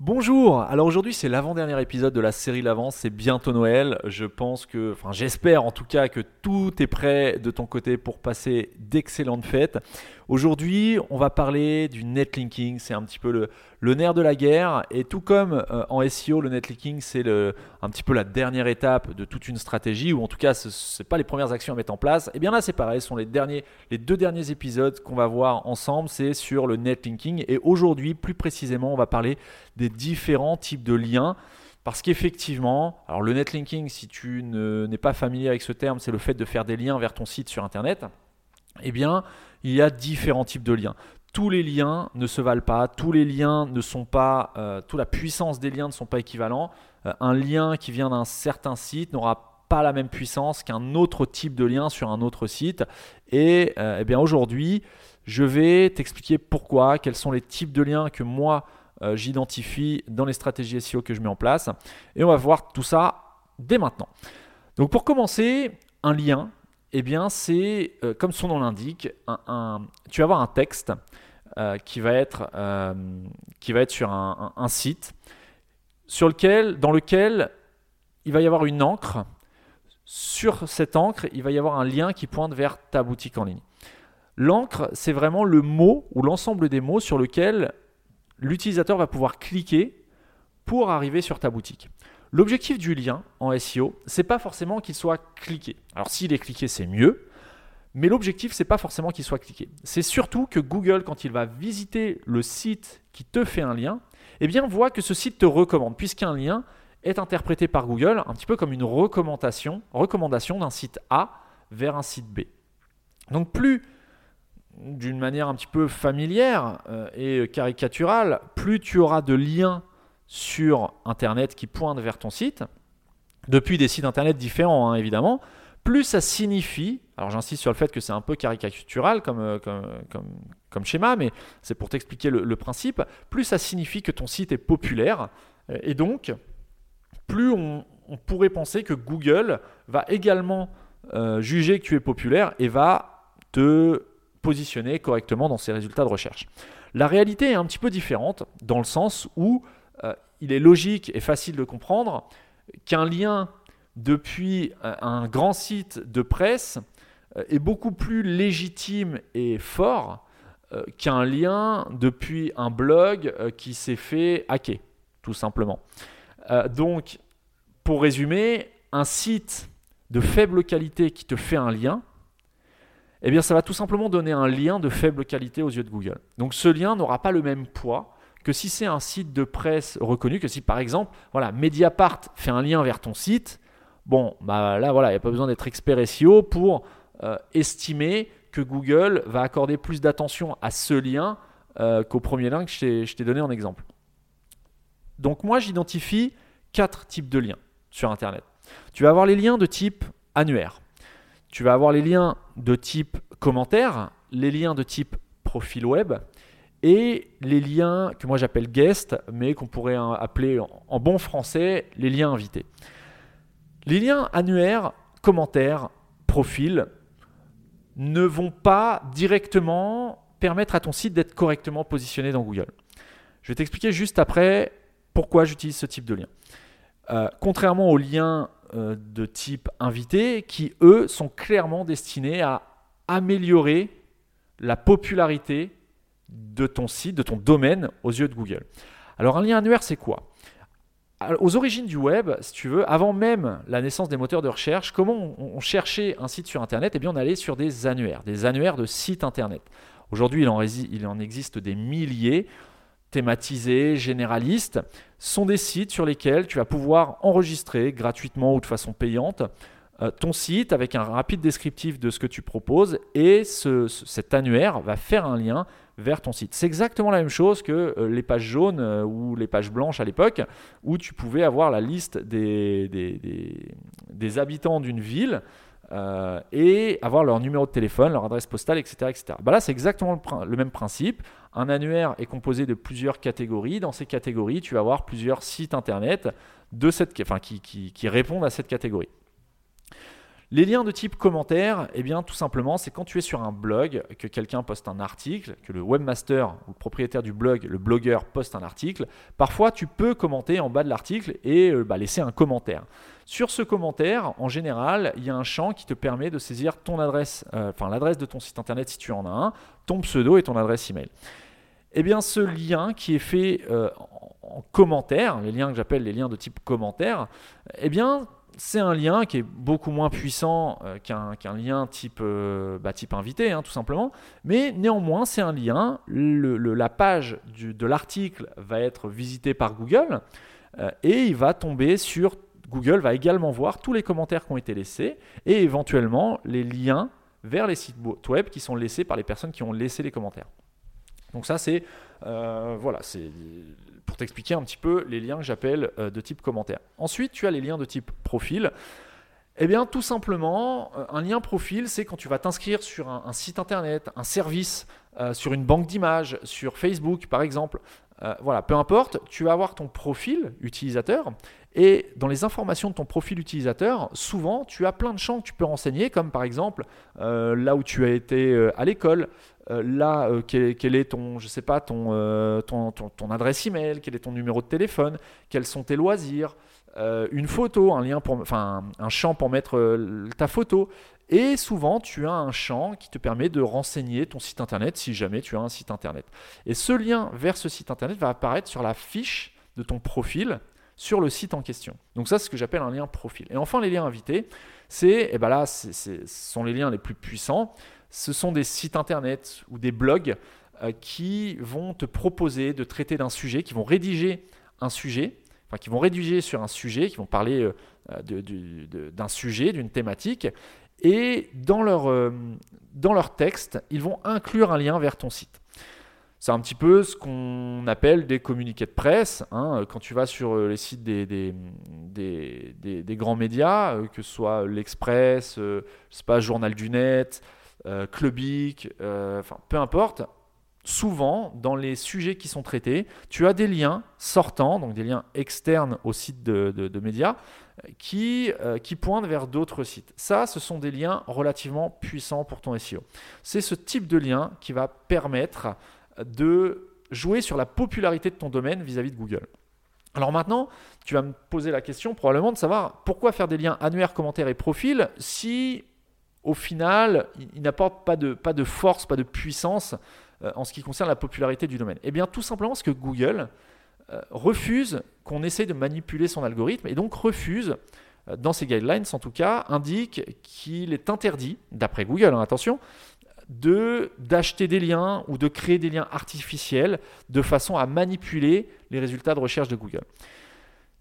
Bonjour, alors aujourd'hui c'est l'avant-dernier épisode de la série L'Avance, c'est bientôt Noël, je pense que, enfin j'espère en tout cas que tout est prêt de ton côté pour passer d'excellentes fêtes. Aujourd'hui on va parler du netlinking, c'est un petit peu le, nerf de la guerre. Et tout comme euh, en SEO le netlinking c'est un petit peu la dernière étape de toute une stratégie ou en tout cas ce n'est pas les premières actions à mettre en place, et eh bien là c'est pareil, ce sont les deux derniers épisodes qu'on va voir ensemble, c'est sur le netlinking. Et aujourd'hui plus précisément on va parler des différents types de liens. Parce qu'effectivement, alors le netlinking, si tu n'es pas familier avec ce terme, c'est le fait de faire des liens vers ton site sur Internet. Eh bien, il y a différents types de liens. Tous les liens ne se valent pas, tous les liens ne sont pas, euh, toute la puissance des liens ne sont pas équivalents. Euh, un lien qui vient d'un certain site n'aura pas la même puissance qu'un autre type de lien sur un autre site. Et euh, eh bien aujourd'hui, je vais t'expliquer pourquoi, quels sont les types de liens que moi j'identifie dans les stratégies SEO que je mets en place. Et on va voir tout ça dès maintenant. Donc pour commencer, un lien, eh bien c'est, euh, comme son nom l'indique, tu vas avoir un texte euh, qui, va être, qui va être sur un, un, site sur lequel, dans lequel il va y avoir une encre. Sur cette encre, il va y avoir un lien qui pointe vers ta boutique en ligne. L'encre, c'est vraiment le mot ou l'ensemble des mots sur lequel l'utilisateur va pouvoir cliquer pour arriver sur ta boutique. L'objectif du lien en SEO, c'est pas forcément qu'il soit cliqué. Alors s'il est cliqué, c'est mieux, mais l'objectif c'est pas forcément qu'il soit cliqué. C'est surtout que Google quand il va visiter le site qui te fait un lien, eh bien voit que ce site te recommande puisqu'un lien est interprété par Google un petit peu comme une recommandation, recommandation d'un site A vers un site B. Donc plus d'une manière un petit peu familière euh, et caricaturale, plus tu auras de liens sur Internet qui pointent vers ton site, depuis des sites Internet différents hein, évidemment, plus ça signifie, alors j'insiste sur le fait que c'est un peu caricatural comme, euh, comme, schéma, mais c'est pour t'expliquer le, principe, plus ça signifie que ton site est populaire, euh, et donc plus on, pourrait penser que Google va également juger que tu es populaire et va te positionner correctement dans ses résultats de recherche. La réalité est un petit peu différente dans le sens où euh, il est logique et facile de comprendre qu'un lien depuis euh, un grand site de presse euh, est beaucoup plus légitime et fort qu'un lien depuis un blog qui s'est fait hacker, tout simplement. donc, pour résumer, un site de faible qualité qui te fait un lien, eh bien ça va tout simplement donner un lien de faible qualité aux yeux de Google. Donc ce lien n'aura pas le même poids que si c'est un site de presse reconnu, que si par exemple, voilà, Mediapart fait un lien vers ton site, bon, bah là voilà, il n'y a pas besoin d'être expert SEO pour euh, estimer que Google va accorder plus d'attention à ce lien euh, qu'au premier lien que je t'ai donné en exemple. Donc moi j'identifie quatre types de liens sur Internet. Tu vas avoir les liens de type annuaire. Tu vas avoir les liens de type commentaire, les liens de type profil web et les liens que moi j'appelle guest, mais qu'on pourrait appeler en bon français les liens invités. Les liens annuaires, commentaires, profil ne vont pas directement permettre à ton site d'être correctement positionné dans Google. Je vais t'expliquer juste après pourquoi j'utilise ce type de lien. Euh, contrairement aux liens euh, de type invité qui, eux, sont clairement destinés à améliorer la popularité de ton site, de ton domaine aux yeux de Google. Alors un lien annuaire, c'est quoi? Aux origines du web, si tu veux, avant même la naissance des moteurs de recherche, comment on, cherchait un site sur Internet? Eh bien, on allait sur des annuaires, des annuaires de sites Internet. Aujourd'hui, il, en existe des milliers thématisés, généralistes, sont des sites sur lesquels tu vas pouvoir enregistrer gratuitement ou de façon payante euh, ton site avec un rapide descriptif de ce que tu proposes et cet annuaire va faire un lien vers ton site. C'est exactement la même chose que euh, les pages jaunes euh, ou les pages blanches à l'époque où tu pouvais avoir la liste des, des habitants d'une ville euh, et avoir leur numéro de téléphone, leur adresse postale, etc. etc. Bah là, c'est exactement le, même principe. Un annuaire est composé de plusieurs catégories. Dans ces catégories, tu vas avoir plusieurs sites internet de cette, enfin, qui, qui, répondent à cette catégorie. Les liens de type commentaire, eh bien tout simplement, c'est quand tu es sur un blog, que quelqu'un poste un article, que le webmaster ou le propriétaire du blog, le blogueur poste un article, parfois tu peux commenter en bas de l'article et euh, bah, laisser un commentaire. Sur ce commentaire, en général, il y a un champ qui te permet de saisir ton adresse, euh, l'adresse de ton site internet si tu en as un, ton pseudo et ton adresse email. Eh bien, ce lien qui est fait euh, en commentaire, les liens que j'appelle les liens de type commentaire, eh bien, c'est un lien qui est beaucoup moins puissant euh, qu'un lien type, euh, bah, invité, hein, tout simplement. Mais néanmoins, c'est un lien. la page de l'article va être visitée par Google euh, et il va tomber sur Google va également voir tous les commentaires qui ont été laissés et éventuellement les liens vers les sites web qui sont laissés par les personnes qui ont laissé les commentaires. Donc ça, c'est voilà, c'est pour t'expliquer un petit peu les liens que j'appelle euh, de type commentaire. Ensuite, tu as les liens de type profil. Eh bien, tout simplement, euh, un lien profil, c'est quand tu vas t'inscrire sur un, site internet, un service, euh, sur une banque d'images, sur Facebook par exemple. voilà, peu importe, tu vas avoir ton profil utilisateur et dans les informations de ton profil utilisateur, souvent tu as plein de champs que tu peux renseigner, comme par exemple là où tu as été à l'école, euh, là, euh, quel, est ton, je sais pas, euh, ton, adresse email, quel est ton numéro de téléphone, quels sont tes loisirs, une photo, un champ pour mettre ta photo. Et souvent, tu as un champ qui te permet de renseigner ton site internet si jamais tu as un site internet. Et ce lien vers ce site internet va apparaître sur la fiche de ton profil sur le site en question. Donc ça, c'est ce que j'appelle un lien profil. Et enfin, les liens invités, c'est, eh ben ce sont les liens les plus puissants ce sont des sites internet ou des blogs euh, qui vont te proposer de traiter d'un sujet, qui vont rédiger un sujet, enfin qui vont rédiger sur un sujet, qui vont parler euh, d'un sujet, d'une thématique, et dans leur, euh, dans leur texte, ils vont inclure un lien vers ton site. C'est un petit peu ce qu'on appelle des communiqués de presse. Hein. Quand tu vas sur les sites des, grands médias, que ce soit l'Express, je Journal du Net, euh, clubique, euh, enfin peu importe, souvent dans les sujets qui sont traités, tu as des liens sortants, donc des liens externes au site de, médias, qui, euh, qui pointent vers d'autres sites. Ça, ce sont des liens relativement puissants pour ton SEO. C'est ce type de lien qui va permettre de jouer sur la popularité de ton domaine vis-à-vis -vis de Google. Alors maintenant, tu vas me poser la question probablement de savoir pourquoi faire des liens annuaires, commentaires et profils si au final, il, n'apporte pas de, pas de force, pas de puissance euh, en ce qui concerne la popularité du domaine Eh bien, tout simplement parce que Google euh, refuse qu'on essaye de manipuler son algorithme et donc refuse, euh, dans ses guidelines en tout cas, indique qu'il est interdit, d'après Google, hein, attention, de d'acheter des liens ou de créer des liens artificiels de façon à manipuler les résultats de recherche de Google.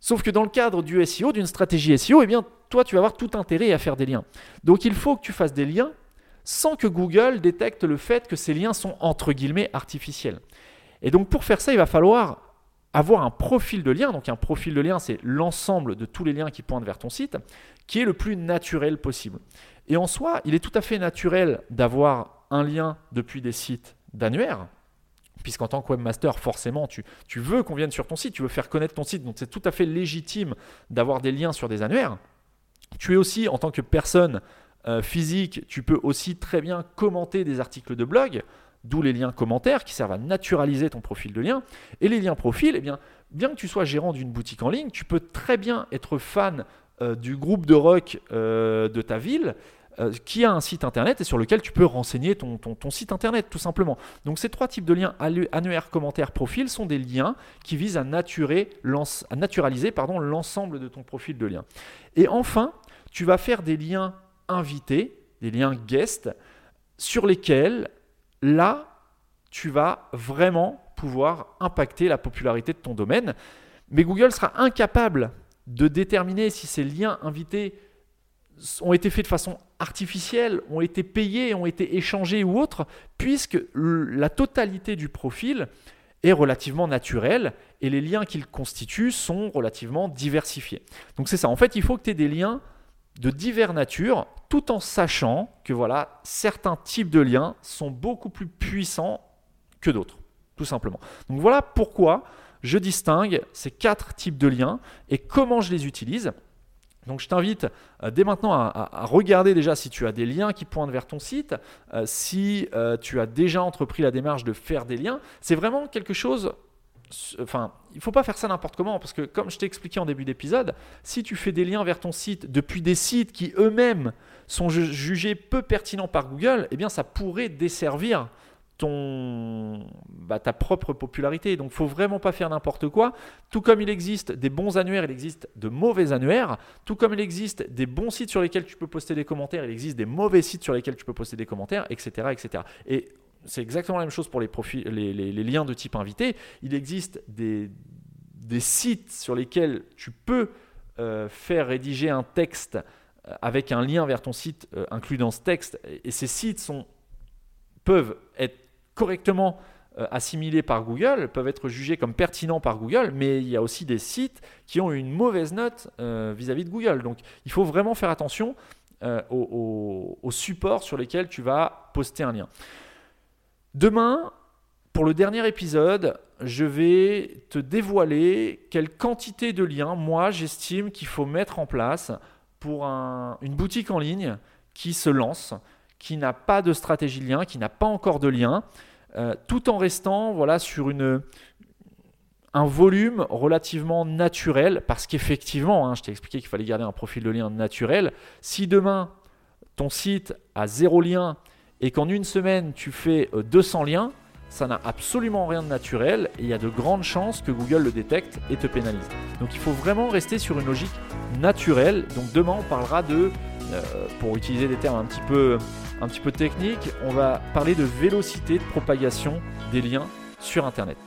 Sauf que dans le cadre du SEO, d'une stratégie SEO, eh bien, toi, tu vas avoir tout intérêt à faire des liens. Donc, il faut que tu fasses des liens sans que Google détecte le fait que ces liens sont entre guillemets artificiels. Et donc, pour faire ça, il va falloir avoir un profil de lien. Donc, un profil de lien, c'est l'ensemble de tous les liens qui pointent vers ton site, qui est le plus naturel possible. Et en soi, il est tout à fait naturel d'avoir un lien depuis des sites d'annuaires, puisqu'en tant que webmaster, forcément, tu, veux qu'on vienne sur ton site, tu veux faire connaître ton site, donc c'est tout à fait légitime d'avoir des liens sur des annuaires. Tu es aussi, en tant que personne euh, physique, tu peux aussi très bien commenter des articles de blog, d'où les liens commentaires qui servent à naturaliser ton profil de lien. Et les liens profils, eh bien, bien que tu sois gérant d'une boutique en ligne, tu peux très bien être fan euh, du groupe de rock euh, de ta ville euh, qui a un site internet et sur lequel tu peux renseigner ton, site internet tout simplement. Donc ces trois types de liens annuaires, commentaires, profil sont des liens qui visent à, naturaliser l'ensemble de ton profil de lien. Et enfin, tu vas faire des liens invités, des liens guest, sur lesquels là, tu vas vraiment pouvoir impacter la popularité de ton domaine. Mais Google sera incapable de déterminer si ces liens invités ont été faits de façon artificielle, ont été payés, ont été échangés ou autres, puisque la totalité du profil est relativement naturelle et les liens qu'il constitue sont relativement diversifiés. Donc c'est ça, en fait il faut que tu aies des liens de diverses natures tout en sachant que voilà, certains types de liens sont beaucoup plus puissants que d'autres, tout simplement. Donc voilà pourquoi je distingue ces quatre types de liens et comment je les utilise. Donc je t'invite euh, dès maintenant à, regarder déjà si tu as des liens qui pointent vers ton site, euh, si euh, tu as déjà entrepris la démarche de faire des liens. C'est vraiment quelque chose... Enfin, il ne faut pas faire ça n'importe comment, parce que comme je t'ai expliqué en début d'épisode, si tu fais des liens vers ton site depuis des sites qui eux-mêmes sont jugés peu pertinents par Google, eh bien ça pourrait desservir ton, bah, ta propre popularité. Donc, faut vraiment pas faire n'importe quoi. Tout comme il existe des bons annuaires, il existe de mauvais annuaires. Tout comme il existe des bons sites sur lesquels tu peux poster des commentaires, il existe des mauvais sites sur lesquels tu peux poster des commentaires, etc., etc. Et c'est exactement la même chose pour les, profils, les, liens de type invité. Il existe des, des sites sur lesquels tu peux euh, faire rédiger un texte euh, avec un lien vers ton site euh, inclus dans ce texte. Et ces sites sont, peuvent être correctement euh, assimilés par Google, peuvent être jugés comme pertinents par Google, mais il y a aussi des sites qui ont une mauvaise note euh, vis-à-vis de Google. Donc il faut vraiment faire attention euh, aux, supports sur lesquels tu vas poster un lien. Demain, pour le dernier épisode, je vais te dévoiler quelle quantité de liens, moi, j'estime qu'il faut mettre en place pour une boutique en ligne qui se lance qui n'a pas de stratégie de lien, qui n'a pas encore de lien, euh, tout en restant voilà, sur un volume relativement naturel, parce qu'effectivement, hein, je t'ai expliqué qu'il fallait garder un profil de lien naturel. Si demain, ton site a zéro lien et qu'en une semaine, tu fais 200 euh, liens, ça n'a absolument rien de naturel et il y a de grandes chances que Google le détecte et te pénalise. Donc il faut vraiment rester sur une logique naturelle. Donc demain, on parlera de, euh, pour utiliser des termes un petit peu un petit peu technique, on va parler de vélocité de propagation des liens sur Internet.